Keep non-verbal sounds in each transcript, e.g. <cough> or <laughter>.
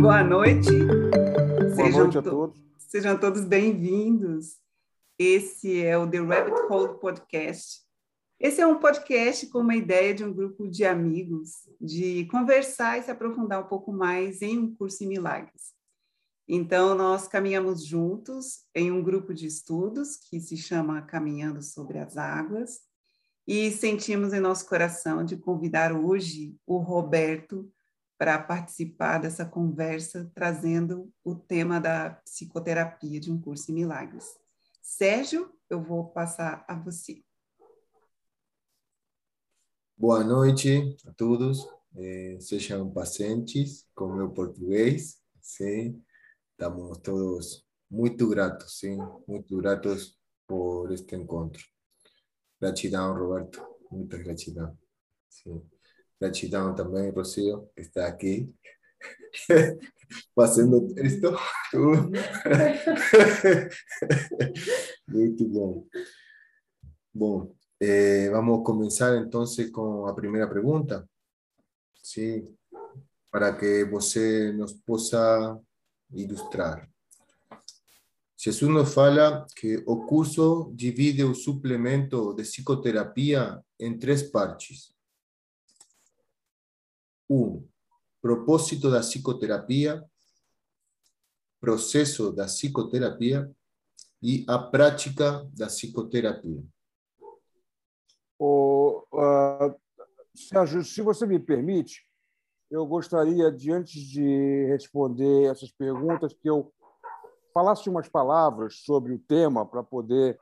boa noite. Boa sejam noite a todos. Sejam todos bem-vindos. Esse é o The Rabbit Hole Podcast. Esse é um podcast com uma ideia de um grupo de amigos de conversar e se aprofundar um pouco mais em um curso em milagres. Então, nós caminhamos juntos em um grupo de estudos que se chama Caminhando sobre as Águas e sentimos em nosso coração de convidar hoje o Roberto para participar dessa conversa, trazendo o tema da psicoterapia de um curso em milagres. Sérgio, eu vou passar a você. Boa noite a todos. Eh, sejam pacientes com meu português. Sim, estamos todos muito gratos, sim, muito gratos por este encontro. Gratidão, Roberto. Muita gratidão. Sim. Gratidão também, Rocio, que está aqui <laughs> fazendo esto. Muito bom. Bom, eh, vamos começar então com a primeira pergunta. Sim, para que você nos possa ilustrar. Jesus nos fala que o curso divide o suplemento de psicoterapia em três partes. Um, propósito da psicoterapia, processo da psicoterapia e a prática da psicoterapia. O, uh, Sérgio, se você me permite, eu gostaria de, antes de responder essas perguntas, que eu falasse umas palavras sobre o tema para poder,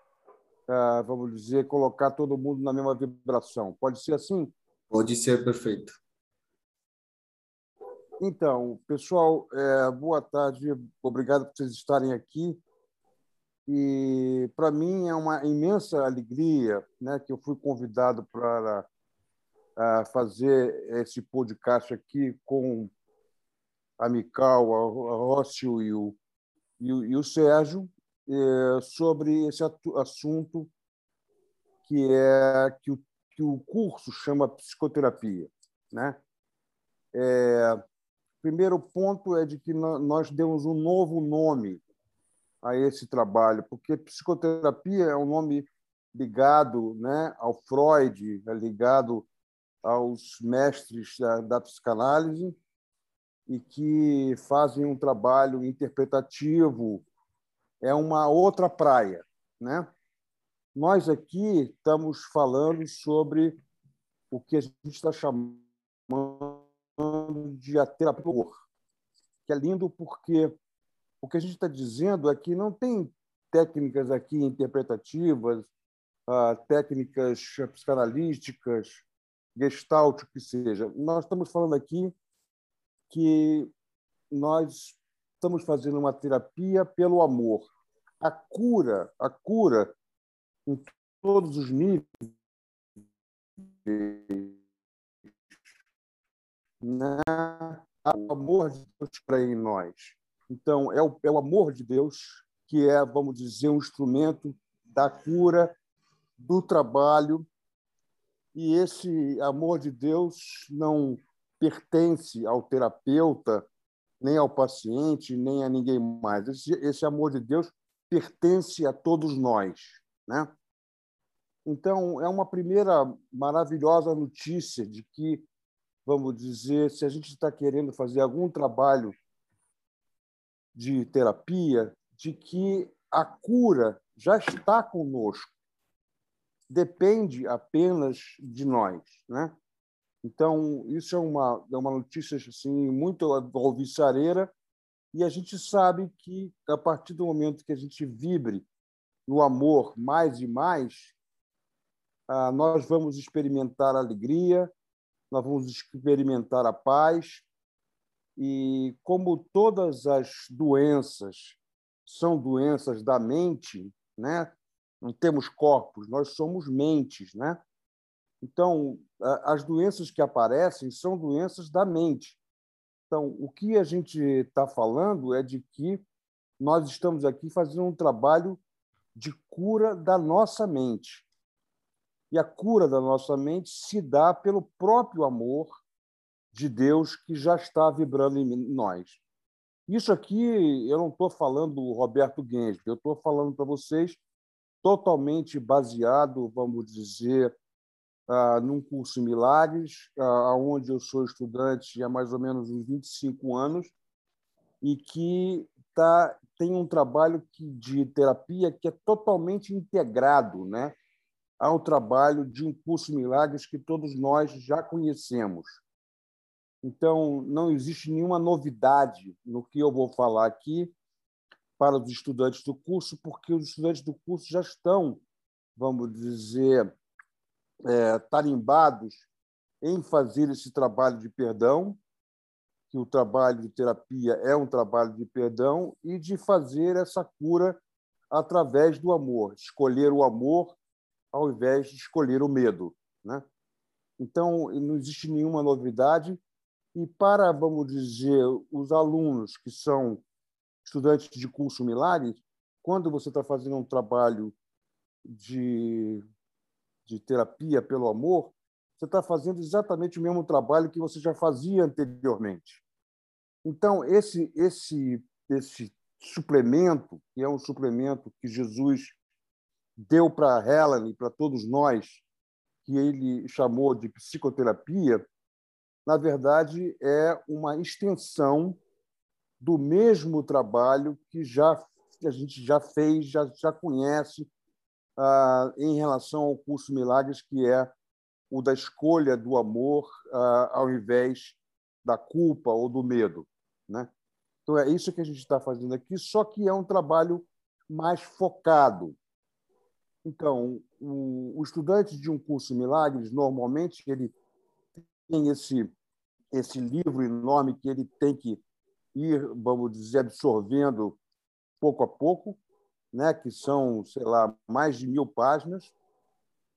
uh, vamos dizer, colocar todo mundo na mesma vibração. Pode ser assim? Pode ser perfeito. Então, pessoal, é, boa tarde, obrigado por vocês estarem aqui. E para mim é uma imensa alegria né, que eu fui convidado para fazer esse podcast aqui com a Mical, a Rócio e o, e o, e o Sérgio é, sobre esse assunto que é que o, que o curso chama psicoterapia, né? É, primeiro ponto é de que nós demos um novo nome a esse trabalho, porque psicoterapia é um nome ligado né, ao Freud, é ligado aos mestres da, da psicanálise e que fazem um trabalho interpretativo, é uma outra praia. Né? Nós aqui estamos falando sobre o que a gente está chamando de a que é lindo porque o que a gente está dizendo é que não tem técnicas aqui interpretativas, uh, técnicas psicanalísticas, gestalt, o que seja. Nós estamos falando aqui que nós estamos fazendo uma terapia pelo amor. A cura, a cura em todos os níveis né, o amor de Deus para em nós. Então, é o, é o amor de Deus que é, vamos dizer, um instrumento da cura, do trabalho. E esse amor de Deus não pertence ao terapeuta, nem ao paciente, nem a ninguém mais. Esse, esse amor de Deus pertence a todos nós. Né? Então, é uma primeira maravilhosa notícia de que vamos dizer, se a gente está querendo fazer algum trabalho de terapia, de que a cura já está conosco, depende apenas de nós, né? Então isso é uma é uma notícia assim muito alvissareira e a gente sabe que a partir do momento que a gente vibre no amor mais e mais, ah, nós vamos experimentar alegria, nós vamos experimentar a paz. E como todas as doenças são doenças da mente, né? Não temos corpos, nós somos mentes, né? Então, as doenças que aparecem são doenças da mente. Então, o que a gente está falando é de que nós estamos aqui fazendo um trabalho de cura da nossa mente. E a cura da nossa mente se dá pelo próprio amor de Deus que já está vibrando em nós. Isso aqui eu não estou falando do Roberto Gensler, eu estou falando para vocês totalmente baseado, vamos dizer, uh, num curso Milagres, uh, onde eu sou estudante há mais ou menos uns 25 anos, e que tá, tem um trabalho que, de terapia que é totalmente integrado né, ao trabalho de um curso Milagres que todos nós já conhecemos. Então, não existe nenhuma novidade no que eu vou falar aqui para os estudantes do curso, porque os estudantes do curso já estão, vamos dizer, é, tarimbados em fazer esse trabalho de perdão, que o trabalho de terapia é um trabalho de perdão, e de fazer essa cura através do amor, escolher o amor ao invés de escolher o medo. Né? Então, não existe nenhuma novidade. E para, vamos dizer, os alunos que são estudantes de curso Milagres, quando você está fazendo um trabalho de, de terapia pelo amor, você está fazendo exatamente o mesmo trabalho que você já fazia anteriormente. Então, esse, esse, esse suplemento, que é um suplemento que Jesus deu para Helen e para todos nós, que ele chamou de psicoterapia, na verdade, é uma extensão do mesmo trabalho que já que a gente já fez, já, já conhece ah, em relação ao curso Milagres, que é o da escolha do amor ah, ao invés da culpa ou do medo. Né? Então, é isso que a gente está fazendo aqui, só que é um trabalho mais focado. Então, o, o estudante de um curso Milagres, normalmente, ele tem esse, esse livro enorme que ele tem que ir, vamos dizer, absorvendo pouco a pouco, né, que são, sei lá, mais de mil páginas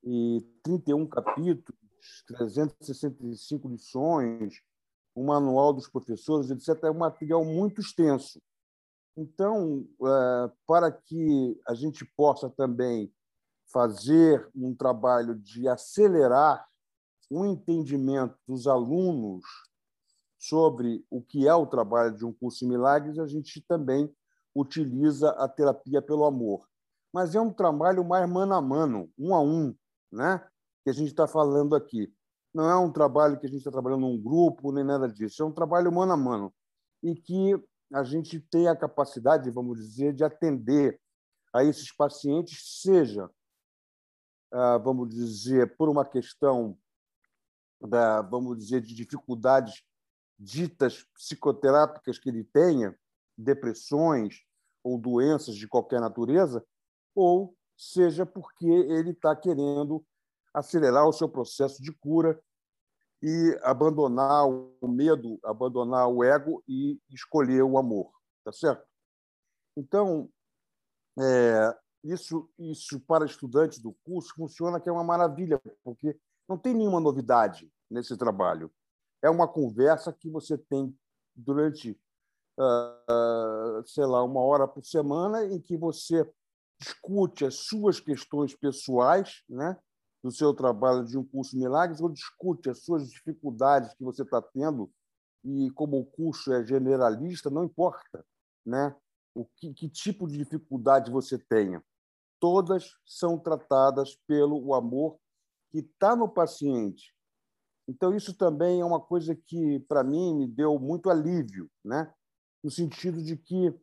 e 31 capítulos, 365 lições, um manual dos professores, etc. É um material muito extenso. Então, é, para que a gente possa também fazer um trabalho de acelerar o entendimento dos alunos sobre o que é o trabalho de um curso em milagres, a gente também utiliza a terapia pelo amor. Mas é um trabalho mais mano a mano, um a um, né? que a gente está falando aqui. Não é um trabalho que a gente está trabalhando num grupo, nem nada disso. É um trabalho mano a mano. E que a gente tem a capacidade, vamos dizer, de atender a esses pacientes, seja, vamos dizer, por uma questão da, vamos dizer, de dificuldades ditas psicoterápicas que ele tenha, depressões ou doenças de qualquer natureza, ou seja porque ele está querendo acelerar o seu processo de cura e abandonar o medo, abandonar o ego e escolher o amor, tá certo? Então, é, isso, isso para estudantes do curso funciona que é uma maravilha, porque não tem nenhuma novidade nesse trabalho é uma conversa que você tem durante, uh, sei lá, uma hora por semana, em que você discute as suas questões pessoais, né, do seu trabalho de um curso Milagres, ou discute as suas dificuldades que você está tendo, e como o curso é generalista, não importa né, o que, que tipo de dificuldade você tenha. Todas são tratadas pelo amor que está no paciente então, isso também é uma coisa que, para mim, me deu muito alívio, né? no sentido de que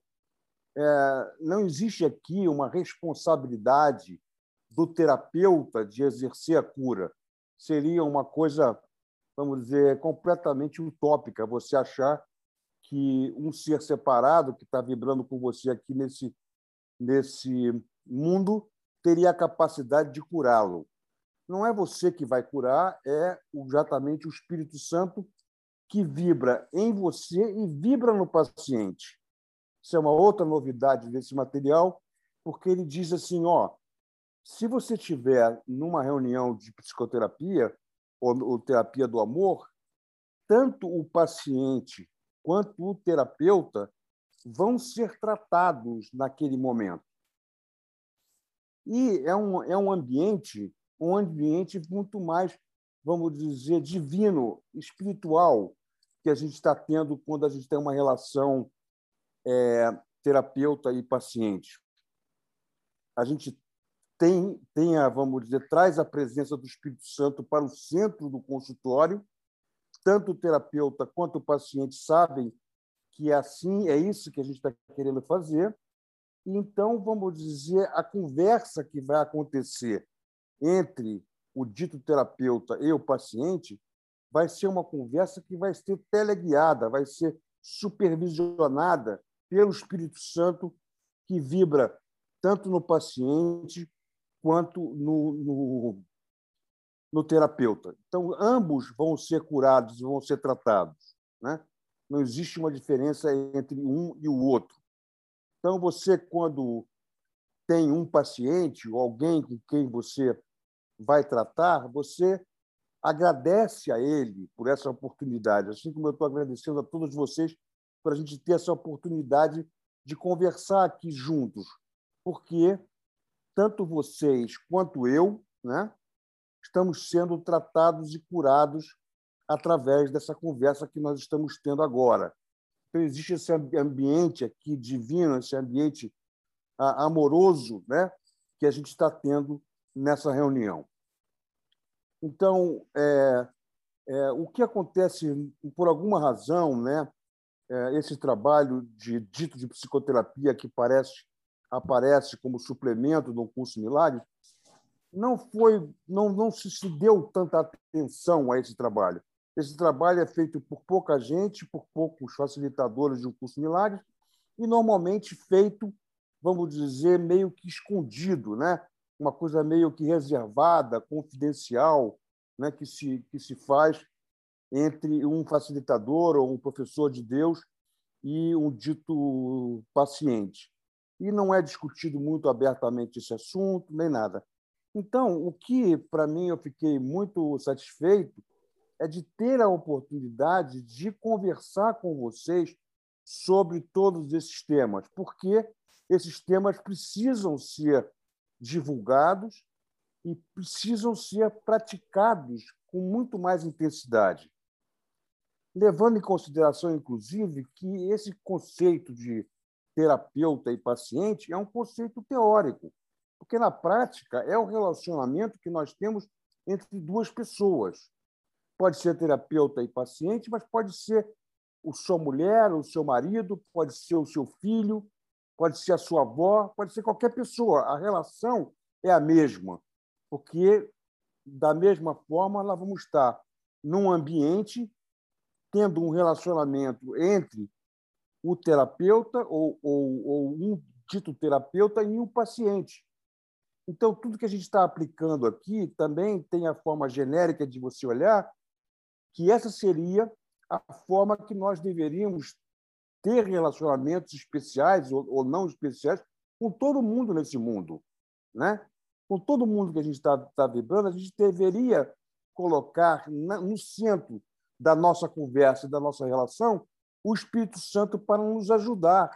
é, não existe aqui uma responsabilidade do terapeuta de exercer a cura. Seria uma coisa, vamos dizer, completamente utópica você achar que um ser separado que está vibrando com você aqui nesse, nesse mundo teria a capacidade de curá-lo não é você que vai curar, é exatamente o Espírito Santo que vibra em você e vibra no paciente. Isso é uma outra novidade desse material, porque ele diz assim, ó, se você tiver numa reunião de psicoterapia ou, ou terapia do amor, tanto o paciente quanto o terapeuta vão ser tratados naquele momento. E é um, é um ambiente um ambiente muito mais, vamos dizer, divino, espiritual, que a gente está tendo quando a gente tem uma relação é, terapeuta e paciente. A gente tem, tem a, vamos dizer, traz a presença do Espírito Santo para o centro do consultório. Tanto o terapeuta quanto o paciente sabem que é assim, é isso que a gente está querendo fazer. Então, vamos dizer, a conversa que vai acontecer entre o dito terapeuta e o paciente vai ser uma conversa que vai ser teleguiada, vai ser supervisionada pelo Espírito Santo que vibra tanto no paciente quanto no, no, no terapeuta. Então, ambos vão ser curados vão ser tratados. Né? Não existe uma diferença entre um e o outro. Então, você, quando tem um paciente ou alguém com quem você vai tratar, você agradece a ele por essa oportunidade, assim como eu estou agradecendo a todos vocês por a gente ter essa oportunidade de conversar aqui juntos, porque tanto vocês quanto eu, né, estamos sendo tratados e curados através dessa conversa que nós estamos tendo agora. Então, existe esse ambiente aqui divino, esse ambiente ah, amoroso né, que a gente está tendo nessa reunião. Então, é, é, o que acontece, por alguma razão, né, é, esse trabalho de dito de psicoterapia que parece aparece como suplemento do curso Milagres, não foi, não, não se, se deu tanta atenção a esse trabalho. Esse trabalho é feito por pouca gente, por poucos facilitadores de um curso Milagres, e normalmente feito, vamos dizer, meio que escondido, né? uma coisa meio que reservada, confidencial, né? que, se, que se faz entre um facilitador ou um professor de Deus e um dito paciente e não é discutido muito abertamente esse assunto, nem nada. Então, o que, para mim, eu fiquei muito satisfeito é de ter a oportunidade de conversar com vocês sobre todos esses temas, porque esses temas precisam ser divulgados e precisam ser praticados com muito mais intensidade. Levando em consideração, inclusive, que esse conceito de terapeuta e paciente é um conceito teórico, porque na prática é o relacionamento que nós temos entre duas pessoas. Pode ser terapeuta e paciente, mas pode ser o sua mulher, o seu marido, pode ser o seu filho, pode ser a sua avó, pode ser qualquer pessoa. A relação é a mesma, porque da mesma forma nós vamos estar num ambiente tendo um relacionamento entre o terapeuta ou, ou, ou um dito terapeuta e um paciente. Então, tudo que a gente está aplicando aqui também tem a forma genérica de você olhar que essa seria a forma que nós deveríamos ter relacionamentos especiais ou, não especiais com todo mundo nesse mundo, né? Com todo mundo que a gente está tá vibrando, a gente deveria colocar na, no centro da nossa conversa, da nossa relação, o Espírito Santo para nos ajudar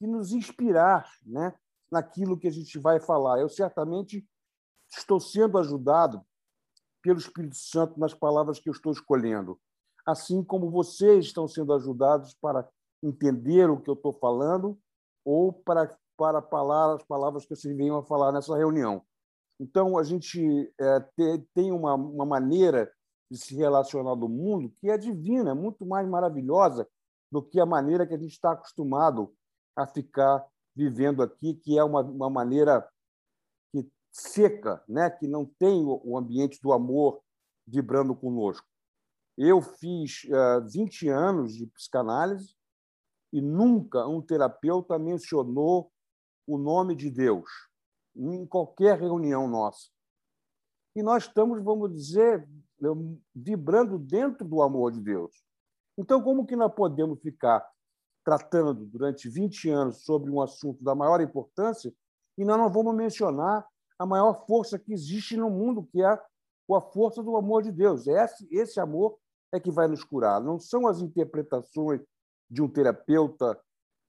e nos inspirar né, naquilo que a gente vai falar. Eu certamente estou sendo ajudado pelo Espírito Santo nas palavras que eu estou escolhendo, assim como vocês estão sendo ajudados para entender o que eu estou falando ou para para falar as palavras que vocês venham a falar nessa reunião. Então, a gente é, tem uma, uma maneira de se relacionar do mundo que é divina, é muito mais maravilhosa do que a maneira que a gente está acostumado a ficar vivendo aqui, que é uma, uma maneira seca, né? que não tem o ambiente do amor vibrando conosco. Eu fiz uh, 20 anos de psicanálise e nunca um terapeuta mencionou o nome de Deus em qualquer reunião nossa. E nós estamos, vamos dizer, vibrando dentro do amor de Deus. Então, como que nós podemos ficar tratando durante 20 anos sobre um assunto da maior importância e nós não vamos mencionar a maior força que existe no mundo, que é a força do amor de Deus. Esse, esse amor é que vai nos curar. Não são as interpretações de um terapeuta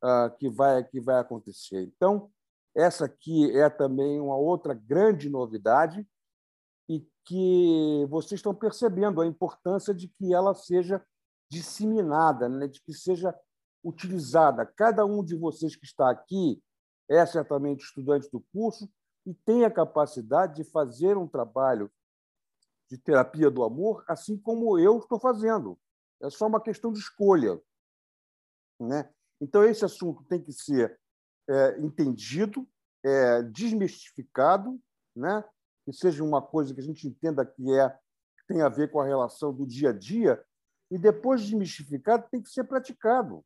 uh, que, vai, que vai acontecer. Então, essa aqui é também uma outra grande novidade e que vocês estão percebendo a importância de que ela seja disseminada, né? de que seja utilizada. Cada um de vocês que está aqui é certamente estudante do curso e tem a capacidade de fazer um trabalho de terapia do amor, assim como eu estou fazendo. É só uma questão de escolha. Né? Então, esse assunto tem que ser é, entendido, é, desmistificado, né? que seja uma coisa que a gente entenda que é tem a ver com a relação do dia a dia, e depois desmistificado, tem que ser praticado.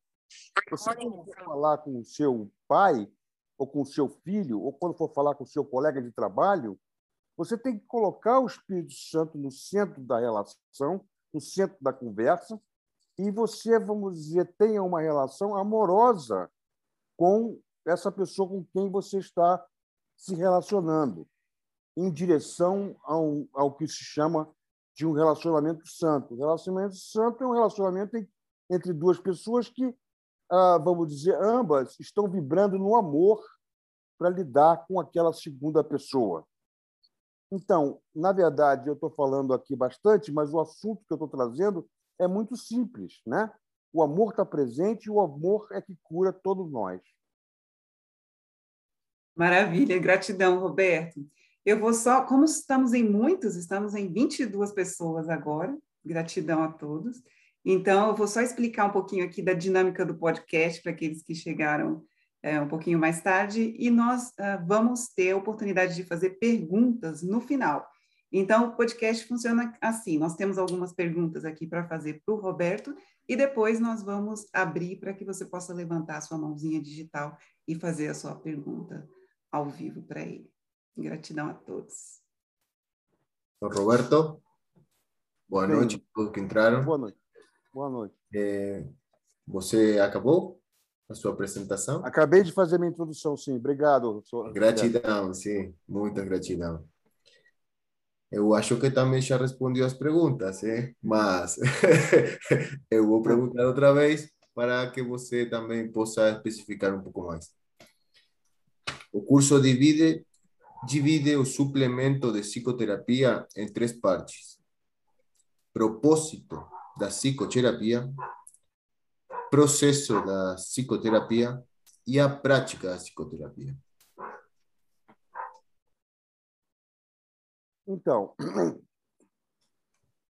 Você, quando for falar com o seu pai, ou com o seu filho, ou quando for falar com o seu colega de trabalho, você tem que colocar o Espírito Santo no centro da relação, no centro da conversa, e você, vamos dizer, tenha uma relação amorosa com essa pessoa com quem você está se relacionando, em direção ao, ao que se chama de um relacionamento santo. O relacionamento santo é um relacionamento entre duas pessoas que, ah, vamos dizer, ambas estão vibrando no amor para lidar com aquela segunda pessoa. Então, na verdade, eu estou falando aqui bastante, mas o assunto que eu estou trazendo é muito simples, né? O amor está presente e o amor é que cura todos nós. Maravilha, gratidão, Roberto. Eu vou só, como estamos em muitos, estamos em 22 pessoas agora, gratidão a todos. Então, eu vou só explicar um pouquinho aqui da dinâmica do podcast para aqueles que chegaram é, um pouquinho mais tarde, e nós uh, vamos ter a oportunidade de fazer perguntas no final. Então, o podcast funciona assim: nós temos algumas perguntas aqui para fazer para o Roberto, e depois nós vamos abrir para que você possa levantar a sua mãozinha digital e fazer a sua pergunta ao vivo para ele. Gratidão a todos. Roberto, boa Sim. noite a todos que entraram. Boa noite. Boa noite. É, você acabou? A sua apresentação? Acabei de fazer minha introdução, sim. Obrigado. Gratidão, sim. Muita gratidão. Eu acho que também já respondeu as perguntas, hein? mas <laughs> eu vou perguntar outra vez para que você também possa especificar um pouco mais. O curso divide, divide o suplemento de psicoterapia em três partes. Propósito da psicoterapia, processo da psicoterapia e a prática da psicoterapia. Então, <clears throat>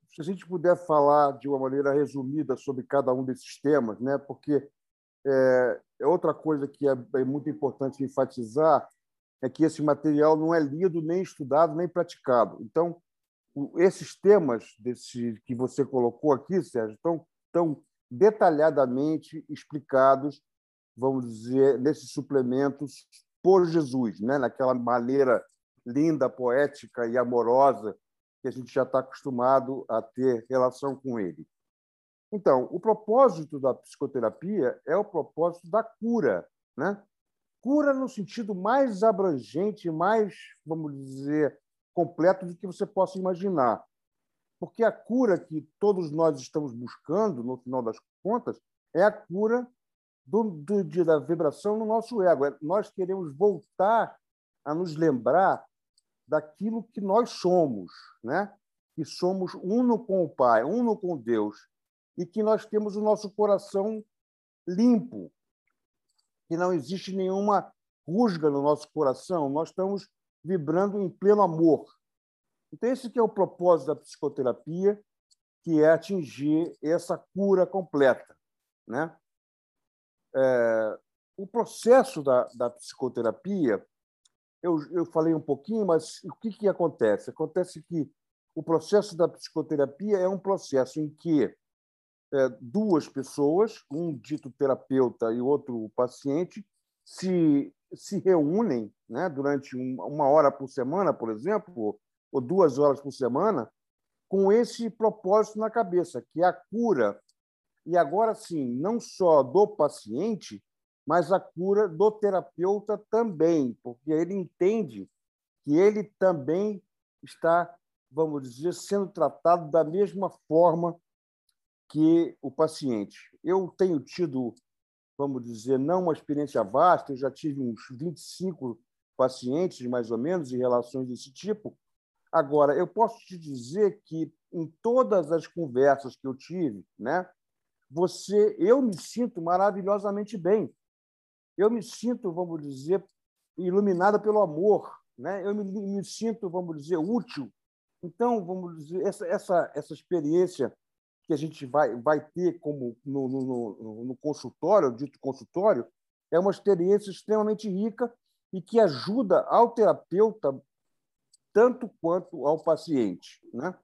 se a gente puder falar de uma maneira resumida sobre cada um desses temas, né? porque é, é outra coisa que é, é muito importante enfatizar é que esse material não é lido, nem estudado, nem praticado. Então, esses temas desse, que você colocou aqui, Sérgio, estão, estão detalhadamente explicados, vamos dizer, nesses suplementos por Jesus, né? naquela maneira linda, poética e amorosa que a gente já está acostumado a ter relação com ele. Então, o propósito da psicoterapia é o propósito da cura, né? Cura no sentido mais abrangente, mais, vamos dizer, completo do que você possa imaginar. Porque a cura que todos nós estamos buscando, no final das contas, é a cura do, do, da vibração no nosso ego. É, nós queremos voltar a nos lembrar daquilo que nós somos, né? que somos uno com o Pai, uno com Deus, e que nós temos o nosso coração limpo, que não existe nenhuma rusga no nosso coração, nós estamos vibrando em pleno amor. Então, esse que é o propósito da psicoterapia, que é atingir essa cura completa. Né? É, o processo da, da psicoterapia, eu, eu falei um pouquinho, mas o que, que acontece? Acontece que o processo da psicoterapia é um processo em que é, duas pessoas, um dito terapeuta e outro paciente, se, se reúnem né, durante um, uma hora por semana, por exemplo, ou duas horas por semana, com esse propósito na cabeça, que é a cura. E agora sim, não só do paciente, mas a cura do terapeuta também, porque ele entende que ele também está, vamos dizer, sendo tratado da mesma forma que o paciente. Eu tenho tido, vamos dizer, não uma experiência vasta, eu já tive uns 25 pacientes, mais ou menos, em relações desse tipo, Agora, eu posso te dizer que em todas as conversas que eu tive, né, você, eu me sinto maravilhosamente bem. Eu me sinto, vamos dizer, iluminada pelo amor, né? Eu me, me sinto, vamos dizer, útil. Então, vamos dizer, essa essa essa experiência que a gente vai vai ter como no, no, no, no consultório, dito consultório, é uma experiência extremamente rica e que ajuda ao terapeuta tanto quanto ao paciente, né?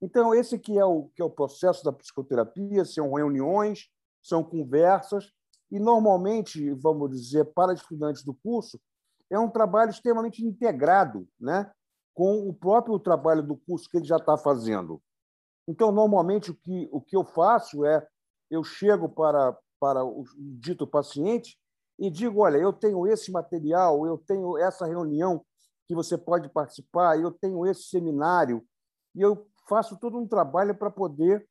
Então esse que é o que é o processo da psicoterapia, são reuniões, são conversas e normalmente, vamos dizer, para estudantes do curso, é um trabalho extremamente integrado, né? Com o próprio trabalho do curso que ele já está fazendo. Então, normalmente o que o que eu faço é eu chego para para o dito paciente e digo: olha, eu tenho esse material, eu tenho essa reunião que você pode participar, eu tenho esse seminário, e eu faço todo um trabalho para poder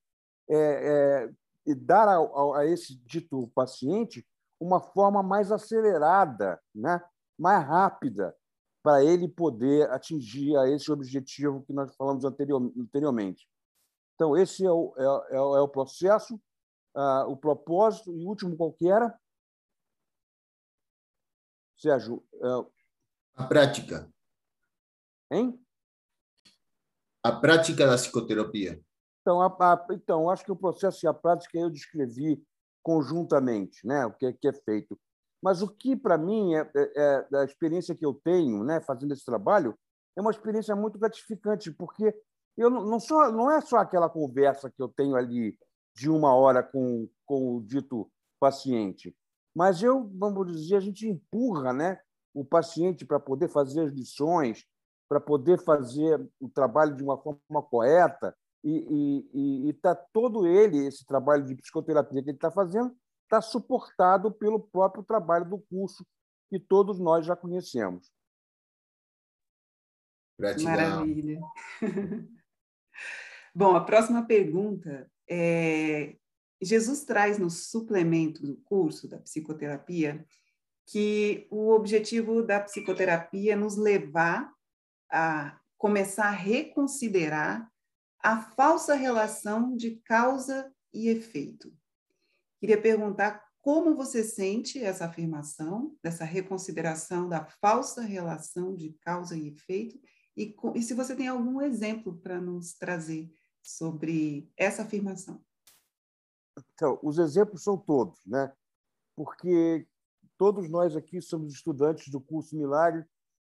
é, é, dar a, a, a, esse dito paciente uma forma mais acelerada, né? mais rápida, para ele poder atingir a esse objetivo que nós falamos anterior, anteriormente. Então, esse é o, é, é, é o processo, uh, o propósito, e o último qual que era? Sérgio. Uh... A prática. Hein? A prática da psicoterapia. Então, a, a, então, acho que o processo e a prática eu descrevi conjuntamente, né? o que é, que é feito. Mas o que, para mim, é, é, é, a experiência que eu tenho né, fazendo esse trabalho, é uma experiência muito gratificante, porque eu não, não, só, não é só aquela conversa que eu tenho ali de uma hora com, com o dito paciente, mas eu, vamos dizer, a gente empurra né, o paciente para poder fazer as lições, para poder fazer o trabalho de uma forma correta, e está todo ele, esse trabalho de psicoterapia que ele está fazendo, está suportado pelo próprio trabalho do curso que todos nós já conhecemos. Gratidão. Maravilha. <laughs> Bom, a próxima pergunta é: Jesus traz no suplemento do curso da psicoterapia que o objetivo da psicoterapia é nos levar a começar a reconsiderar a falsa relação de causa e efeito. Queria perguntar como você sente essa afirmação, dessa reconsideração da falsa relação de causa e efeito, e, e se você tem algum exemplo para nos trazer sobre essa afirmação. Então, os exemplos são todos, né? Porque todos nós aqui somos estudantes do curso Milagre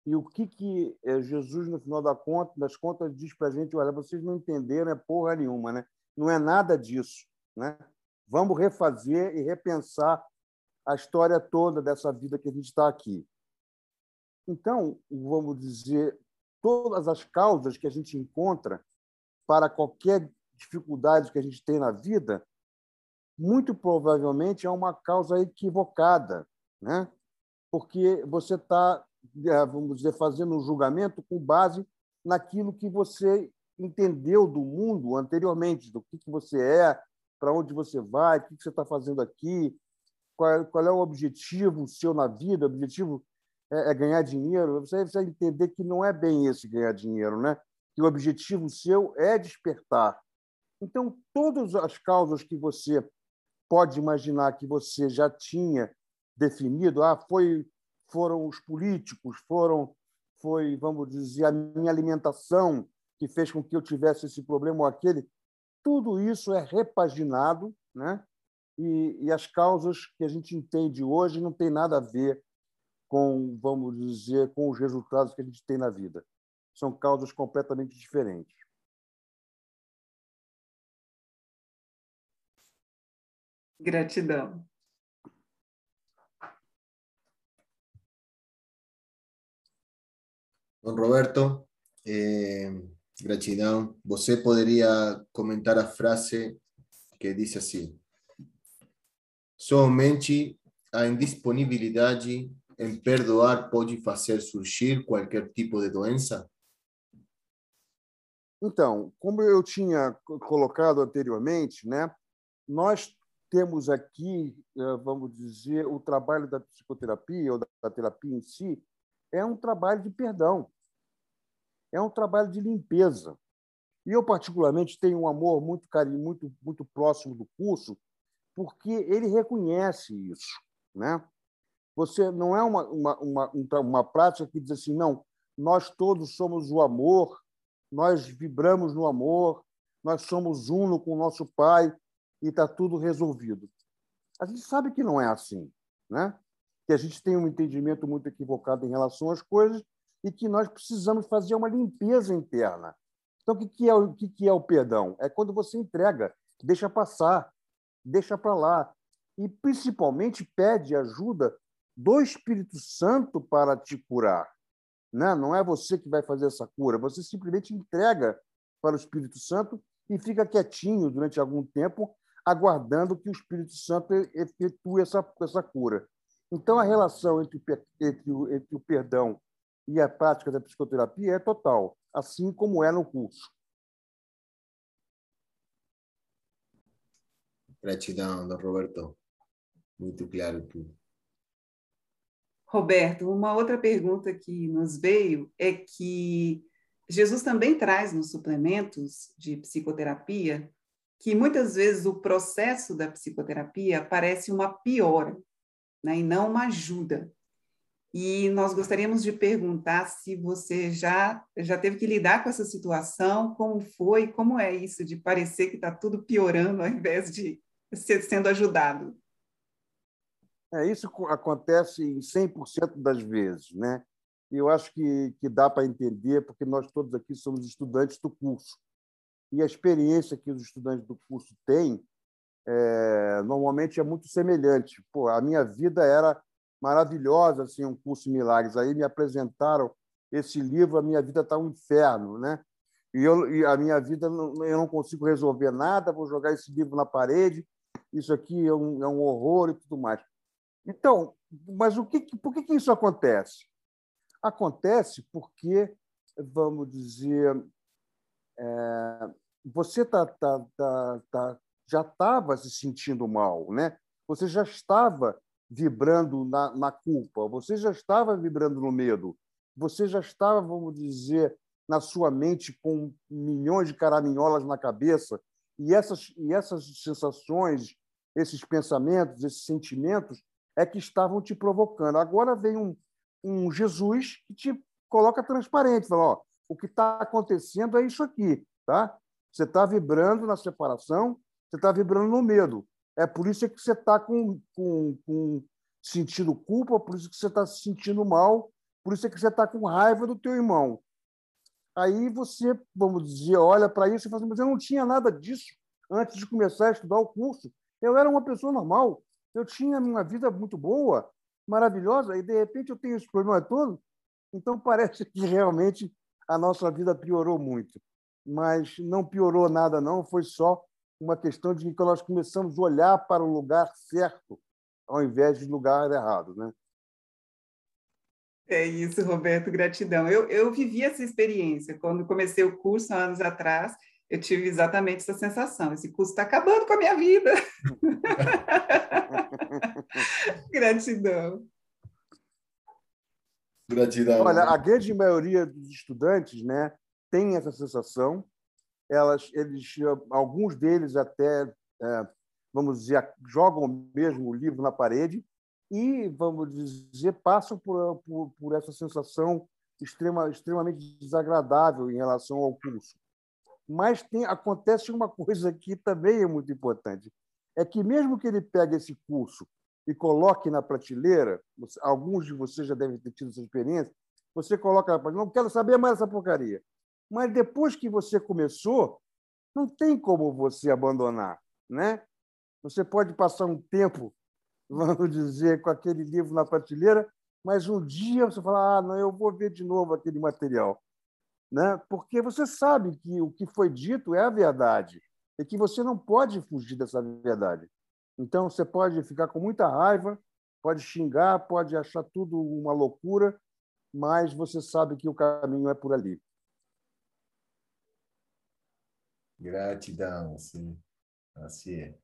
e o que, que eh, Jesus, no final da conta, das contas, diz para a gente: olha, vocês não entenderam é porra nenhuma, né? não é nada disso. Né? Vamos refazer e repensar a história toda dessa vida que a gente está aqui. Então, vamos dizer, todas as causas que a gente encontra para qualquer dificuldade que a gente tem na vida, muito provavelmente é uma causa equivocada, né? porque você está vamos dizer, fazendo um julgamento com base naquilo que você entendeu do mundo anteriormente, do que, você é, para onde você vai, o que, que você está fazendo aqui, qual, qual, é o objetivo seu na vida, o objetivo é, é ganhar dinheiro. Você precisa entender que não é bem esse ganhar dinheiro, né? que o objetivo seu é despertar. Então, todas as causas que você pode imaginar que você já tinha definido, ah, foi foram os políticos, foram foi, vamos dizer, a minha alimentação que fez com que eu tivesse esse problema ou aquele. Tudo isso é repaginado, né? E, e as causas que a gente entende hoje não tem nada a ver com, vamos dizer, com os resultados que a gente tem na vida. São causas completamente diferentes. Gratidão. Don Roberto, eh, gratidão. Você poderia comentar a frase que diz assim: Somente a indisponibilidade em perdoar pode fazer surgir qualquer tipo de doença? Então, como eu tinha colocado anteriormente, né, nós temos aqui, eh, vamos dizer, o trabalho da psicoterapia ou da terapia em si é um trabalho de perdão é um trabalho de limpeza. E eu, particularmente, tenho um amor muito carinho, muito, muito próximo do curso, porque ele reconhece isso. Né? Você não é uma, uma, uma, uma prática que diz assim, não, nós todos somos o amor, nós vibramos no amor, nós somos uno com o nosso Pai e está tudo resolvido. A gente sabe que não é assim, né? que a gente tem um entendimento muito equivocado em relação às coisas e que nós precisamos fazer uma limpeza interna. Então, o que é o, que é o perdão? É quando você entrega, deixa passar, deixa para lá. E, principalmente, pede ajuda do Espírito Santo para te curar. Né? Não é você que vai fazer essa cura, você simplesmente entrega para o Espírito Santo e fica quietinho durante algum tempo, aguardando que o Espírito Santo efetue essa, essa cura. Então, a relação entre, entre, entre o perdão e a prática da psicoterapia é total, assim como é no curso. Gratidão, Roberto. Muito claro tudo. Roberto, uma outra pergunta que nos veio é que Jesus também traz nos suplementos de psicoterapia que muitas vezes o processo da psicoterapia parece uma piora né, e não uma ajuda. E nós gostaríamos de perguntar se você já, já teve que lidar com essa situação, como foi, como é isso de parecer que está tudo piorando ao invés de ser, sendo ajudado. É, isso acontece em 100% das vezes, né? E eu acho que, que dá para entender, porque nós todos aqui somos estudantes do curso. E a experiência que os estudantes do curso têm é, normalmente é muito semelhante. Pô, a minha vida era maravilhosa, assim, um curso de milagres. Aí me apresentaram esse livro, a minha vida está um inferno, né? E, eu, e a minha vida, eu não consigo resolver nada, vou jogar esse livro na parede, isso aqui é um, é um horror e tudo mais. Então, mas o que, por que, que isso acontece? Acontece porque, vamos dizer, é, você tá, tá, tá, tá já estava se sentindo mal, né? Você já estava vibrando na, na culpa, você já estava vibrando no medo, você já estava, vamos dizer, na sua mente com milhões de caraminholas na cabeça e essas e essas sensações, esses pensamentos, esses sentimentos é que estavam te provocando. Agora vem um, um Jesus que te coloca transparente, fala, ó, o que está acontecendo é isso aqui, tá? Você está vibrando na separação, você está vibrando no medo. É por isso que você está com, com, com sentindo culpa, por isso que você está se sentindo mal, por isso que você está com raiva do teu irmão. Aí você, vamos dizer, olha para isso e fala assim, mas eu não tinha nada disso antes de começar a estudar o curso. Eu era uma pessoa normal, eu tinha uma vida muito boa, maravilhosa, e de repente eu tenho esse problema todo. Então parece que realmente a nossa vida piorou muito. Mas não piorou nada, não, foi só uma questão de que nós começamos a olhar para o lugar certo ao invés de lugar errado, né? É isso, Roberto, gratidão. Eu, eu vivi essa experiência quando comecei o curso anos atrás. Eu tive exatamente essa sensação. Esse curso está acabando com a minha vida. <laughs> gratidão. Gratidão. Olha, a grande maioria dos estudantes, né, tem essa sensação elas, eles, alguns deles até, é, vamos dizer, jogam mesmo o livro na parede e, vamos dizer, passam por, por, por essa sensação extrema, extremamente desagradável em relação ao curso. Mas tem, acontece uma coisa que também é muito importante, é que mesmo que ele pegue esse curso e coloque na prateleira, alguns de vocês já devem ter tido essa experiência, você coloca na prateleira, não quero saber mais essa porcaria. Mas depois que você começou, não tem como você abandonar, né? Você pode passar um tempo, <laughs> vamos dizer, com aquele livro na prateleira, mas um dia você fala: "Ah, não, eu vou ver de novo aquele material", né? Porque você sabe que o que foi dito é a verdade e que você não pode fugir dessa verdade. Então você pode ficar com muita raiva, pode xingar, pode achar tudo uma loucura, mas você sabe que o caminho é por ali. Gratidão, sim. Assim é.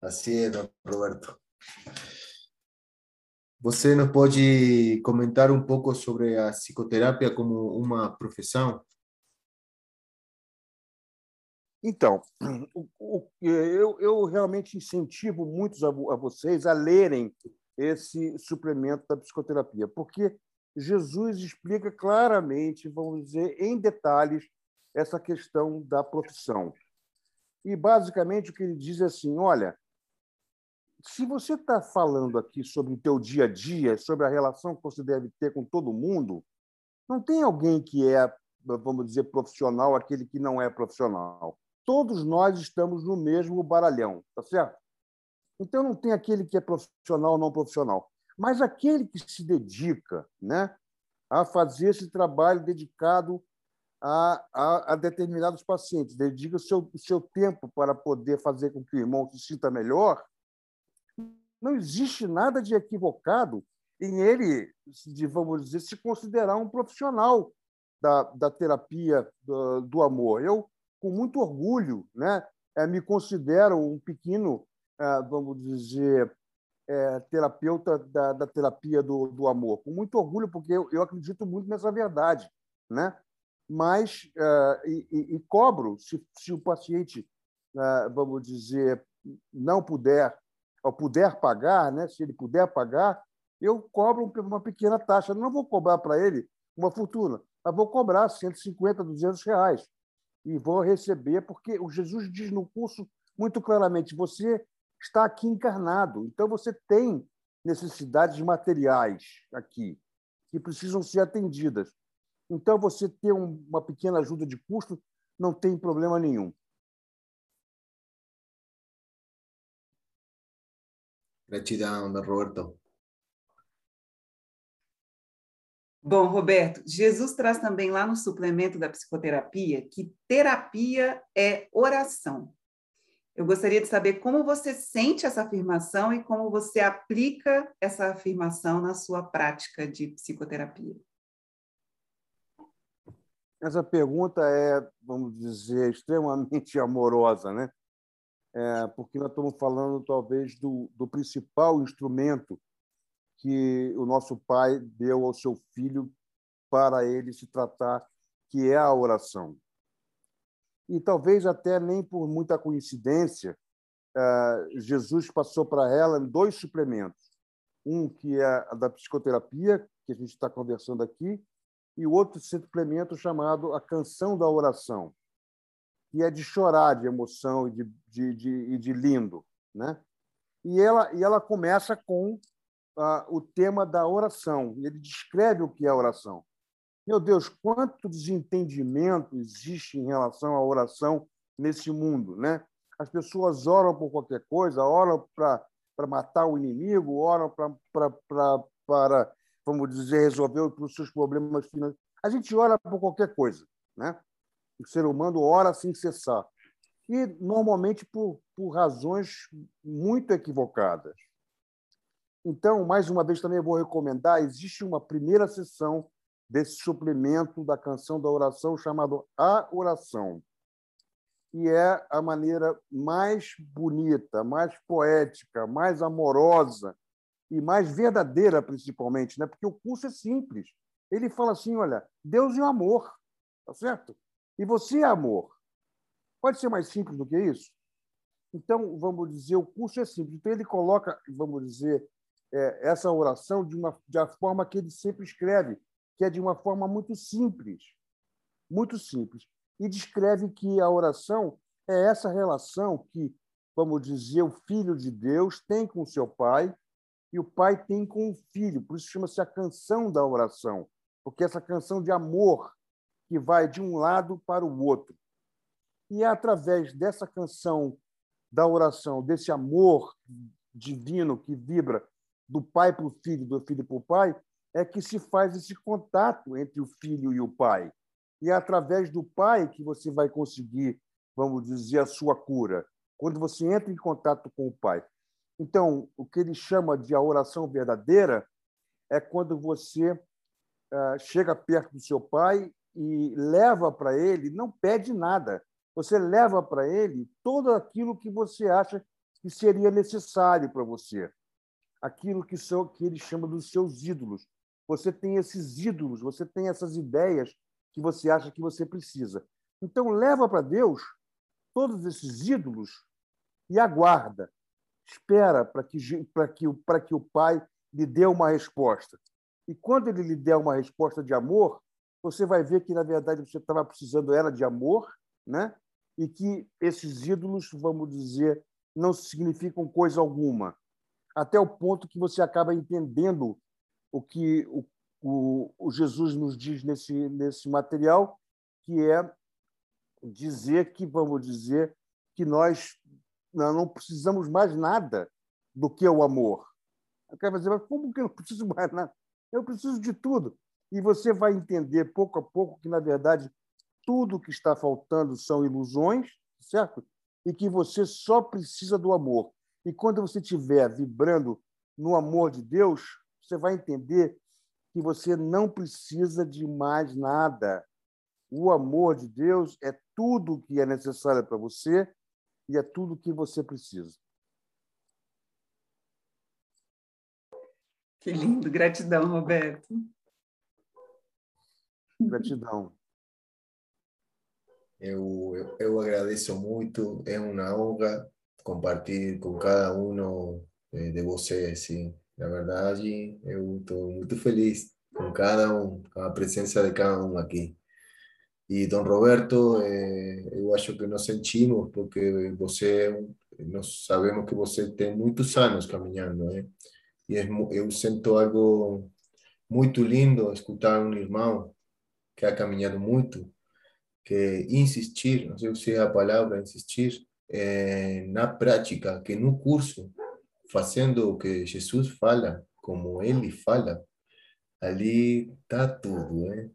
Assim é, Roberto. Você nos pode comentar um pouco sobre a psicoterapia como uma profissão? Então, eu, eu, realmente incentivo muitos a, a, vocês a lerem esse suplemento da psicoterapia, porque Jesus explica claramente, vamos dizer, em detalhes, essa questão da profissão. E, basicamente, o que ele diz é assim: olha, se você está falando aqui sobre o teu dia a dia, sobre a relação que você deve ter com todo mundo, não tem alguém que é, vamos dizer, profissional, aquele que não é profissional. Todos nós estamos no mesmo baralhão, tá certo? Então não tem aquele que é profissional ou não profissional, mas aquele que se dedica, né, a fazer esse trabalho dedicado a, a, a determinados pacientes, dedica o seu, o seu tempo para poder fazer com que o irmão se sinta melhor, não existe nada de equivocado em ele, de, vamos dizer, se considerar um profissional da, da terapia do, do amor. Eu, com muito orgulho, né, é, me considero um pequeno, é, vamos dizer, é, terapeuta da, da terapia do, do amor. Com muito orgulho, porque eu, eu acredito muito nessa verdade. Né? Mas, é, e, e, cobro, se, se o paciente, é, vamos dizer, não puder, ou puder pagar, né? se ele puder pagar, eu cobro uma pequena taxa. Não vou cobrar para ele uma fortuna, mas vou cobrar 150, 200 reais. E vou receber, porque o Jesus diz no curso muito claramente: você está aqui encarnado, então você tem necessidades materiais aqui que precisam ser atendidas. Então, você ter uma pequena ajuda de custo não tem problema nenhum. Gratidão, Roberto. Bom, Roberto, Jesus traz também lá no suplemento da psicoterapia que terapia é oração. Eu gostaria de saber como você sente essa afirmação e como você aplica essa afirmação na sua prática de psicoterapia. Essa pergunta é, vamos dizer, extremamente <laughs> amorosa, né? É, porque nós estamos falando, talvez, do, do principal instrumento que o nosso pai deu ao seu filho para ele se tratar, que é a oração. E talvez até nem por muita coincidência, eh, Jesus passou para ela dois suplementos. Um que é a da psicoterapia, que a gente está conversando aqui, e outro suplemento chamado a canção da oração, que é de chorar de emoção e de, de, de, de lindo. Né? E, ela, e ela começa com ah, o tema da oração. Ele descreve o que é oração. Meu Deus, quanto desentendimento existe em relação à oração nesse mundo, né? As pessoas oram por qualquer coisa, oram para matar o inimigo, oram para, vamos dizer, resolver os seus problemas financeiros. A gente ora por qualquer coisa, né? O ser humano ora sem cessar. E, normalmente, por, por razões muito equivocadas. Então, mais uma vez, também vou recomendar: existe uma primeira sessão desse suplemento da canção da oração chamado A Oração. E é a maneira mais bonita, mais poética, mais amorosa e mais verdadeira, principalmente, né? porque o curso é simples. Ele fala assim: olha, Deus é amor, tá certo? E você é amor. Pode ser mais simples do que isso? Então, vamos dizer, o curso é simples. Então, ele coloca, vamos dizer, é, essa oração de uma, uma forma que ele sempre escreve, que é de uma forma muito simples, muito simples, e descreve que a oração é essa relação que, vamos dizer, o filho de Deus tem com o seu pai e o pai tem com o filho. Por isso chama-se a canção da oração, porque essa canção de amor que vai de um lado para o outro. E é através dessa canção da oração, desse amor divino que vibra do pai para o filho, do filho para o pai, é que se faz esse contato entre o filho e o pai. E é através do pai que você vai conseguir, vamos dizer, a sua cura. Quando você entra em contato com o pai. Então, o que ele chama de a oração verdadeira é quando você uh, chega perto do seu pai e leva para ele, não pede nada, você leva para ele todo aquilo que você acha que seria necessário para você aquilo que, são, que ele chama dos seus ídolos. Você tem esses ídolos, você tem essas ideias que você acha que você precisa. Então, leva para Deus todos esses ídolos e aguarda, espera para que, para que, para que o pai lhe dê uma resposta. E quando ele lhe der uma resposta de amor, você vai ver que, na verdade, você estava precisando era de amor, né? e que esses ídolos, vamos dizer, não significam coisa alguma, até o ponto que você acaba entendendo o que o, o, o Jesus nos diz nesse, nesse material, que é dizer que, vamos dizer, que nós não precisamos mais nada do que o amor. Eu quero dizer, mas como que eu não preciso <laughs> mais nada? Eu preciso de tudo. E você vai entender pouco a pouco que, na verdade, tudo que está faltando são ilusões, certo? E que você só precisa do amor. E quando você estiver vibrando no amor de Deus, você vai entender que você não precisa de mais nada. O amor de Deus é tudo que é necessário para você e é tudo o que você precisa. Que lindo, gratidão, Roberto. Gratidão. Eu, eu, eu agradeço muito, é uma honra compartilhar com cada um eh, de vocês, sim. Na verdade, eu estou muito feliz com cada um, com a presença de cada um aqui. E Dom Roberto, eh, eu acho que nos sentimos, porque você, nós sabemos que você tem muitos anos caminhando, né? E eu sinto algo muito lindo escutar um irmão que ha caminhado muito que insistir, não sei se é a palavra insistir, é, na prática, que no curso, fazendo o que Jesus fala, como ele fala, ali está tudo, né?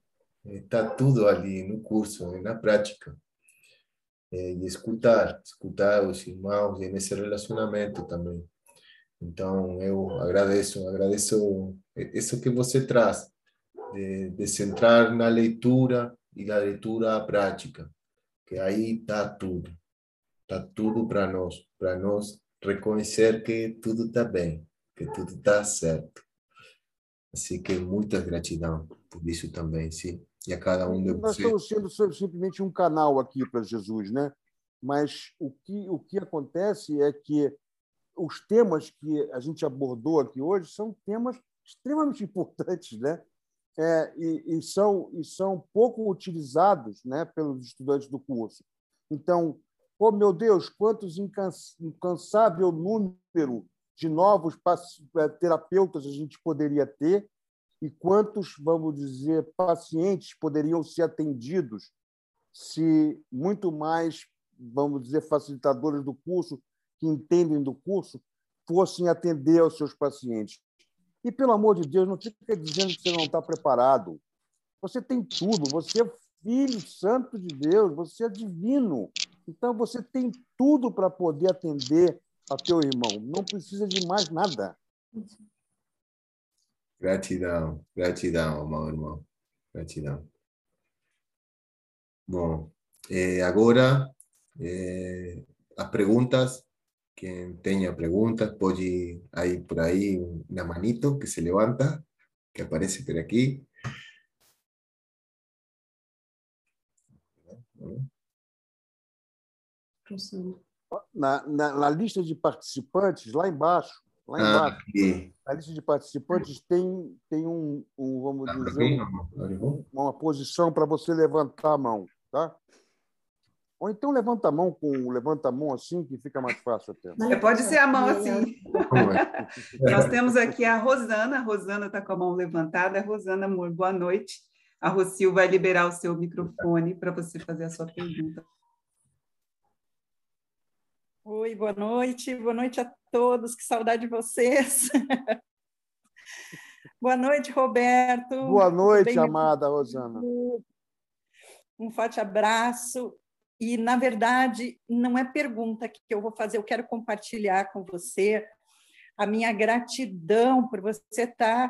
Está tudo ali no curso, na prática. É, e escutar, escutar os irmãos e nesse relacionamento também. Então, eu agradeço, agradeço isso que você traz, de, de centrar na leitura, e da leitura à prática, que aí está tudo. Está tudo para nós, para nós reconhecer que tudo está bem, que tudo está certo. Assim que muita gratidão por isso também, sim. E a cada um de Nós estamos sendo simplesmente um canal aqui para Jesus, né? Mas o que, o que acontece é que os temas que a gente abordou aqui hoje são temas extremamente <laughs> importantes, né? é, e, e, são, e são pouco utilizados né, pelos estudantes do curso. Então, oh meu Deus, quantos incansável número de novos é, terapeutas a gente poderia ter e quantos, vamos dizer, pacientes poderiam ser atendidos se muito mais, vamos dizer, facilitadores do curso, que entendem do curso, fossem atender aos seus pacientes. E, pelo amor de Deus, não fica dizendo que você não está preparado. Você tem tudo, você é filho santo de Deus, você é divino. Então, você tem tudo para poder atender a teu irmão. Não precisa de mais nada. Gratidão, gratidão, meu irmão. Gratidão. Bom, eh, agora, eh, as perguntas quien tenga preguntas, puede hay por ahí una manito que se levanta, que aparece por aquí. Na, na, na, lista de participantes, lá embaixo, lá ah, embaixo, na lista de participantes tem, tem um, um vamos ah, dizer, um, uma posição para você levantar a mão, tá? Ou então levanta a mão com levanta a mão assim, que fica mais fácil até. É, pode ser a mão assim. <laughs> Nós temos aqui a Rosana. A Rosana está com a mão levantada. Rosana, amor, boa noite. A Rocio vai liberar o seu microfone para você fazer a sua pergunta. Oi, boa noite. Boa noite a todos. Que saudade de vocês. <laughs> boa noite, Roberto. Boa noite, amada Rosana. Um forte abraço e, na verdade, não é pergunta que eu vou fazer, eu quero compartilhar com você a minha gratidão por você estar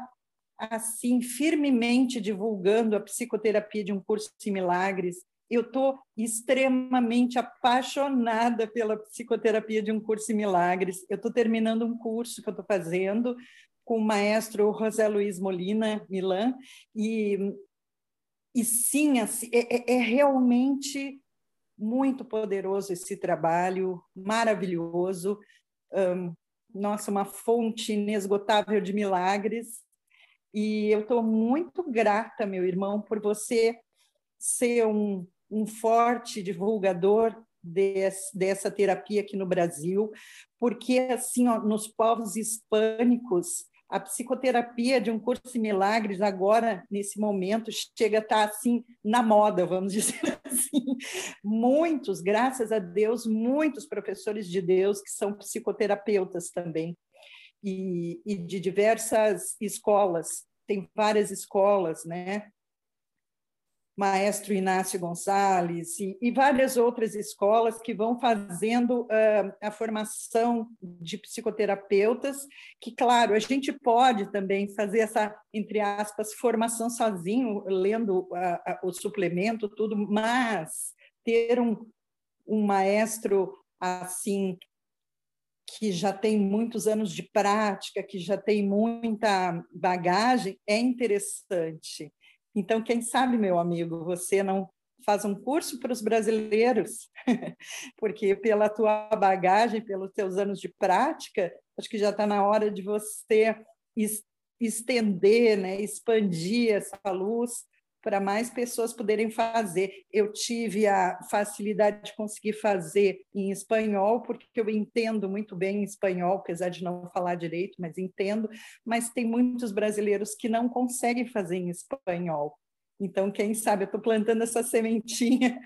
assim firmemente divulgando a psicoterapia de um curso em milagres. Eu estou extremamente apaixonada pela psicoterapia de um curso em milagres. Eu estou terminando um curso que eu estou fazendo com o maestro José Luiz Molina Milan e e sim, assim, é, é, é realmente muito poderoso esse trabalho, maravilhoso. Um, nossa, uma fonte inesgotável de milagres. E eu estou muito grata, meu irmão, por você ser um, um forte divulgador desse, dessa terapia aqui no Brasil, porque assim, ó, nos povos hispânicos, a psicoterapia de um curso de milagres agora nesse momento chega a estar assim na moda, vamos <laughs> dizer assim. Muitos, graças a Deus, muitos professores de Deus que são psicoterapeutas também e, e de diversas escolas. Tem várias escolas, né? Maestro Inácio Gonçalves e, e, várias outras escolas que vão fazendo uh, a formação de psicoterapeutas, que, claro, a gente pode também fazer essa, entre aspas, formação sozinho, lendo uh, uh, o suplemento, tudo, mas ter um, um maestro assim que já tem muitos anos de prática, que já tem muita bagagem, é interessante. Então, quem sabe, meu amigo, você não faz um curso para os brasileiros, <laughs> porque pela tua bagagem, pelos teus anos de prática, acho que já está na hora de você estender, né, expandir essa luz para mais pessoas poderem fazer. Eu tive a facilidade de conseguir fazer em espanhol, porque eu entendo muito bem espanhol, apesar de não falar direito, mas entendo. Mas tem muitos brasileiros que não conseguem fazer em espanhol. Então, quem sabe, eu estou plantando essa sementinha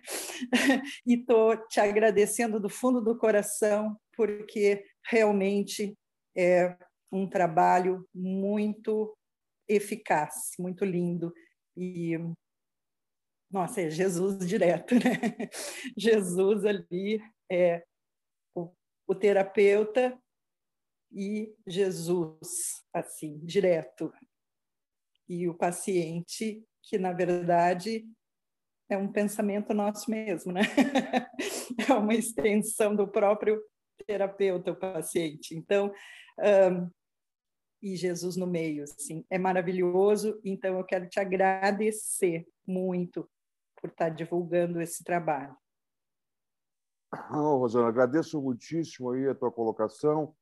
<laughs> e estou te agradecendo do fundo do coração, porque realmente é um trabalho muito eficaz, muito lindo e nossa, é Jesus direto, né? <laughs> Jesus ali é o, o terapeuta e Jesus, assim, direto. E o paciente, que na verdade é um pensamento nosso mesmo, né? <laughs> é uma extensão do próprio terapeuta, o paciente. Então, um, e Jesus no meio, assim, é maravilhoso. Então, eu quero te agradecer muito por estar divulgando esse trabalho. Oh, Rosana, agradeço muitíssimo aí a tua colocação.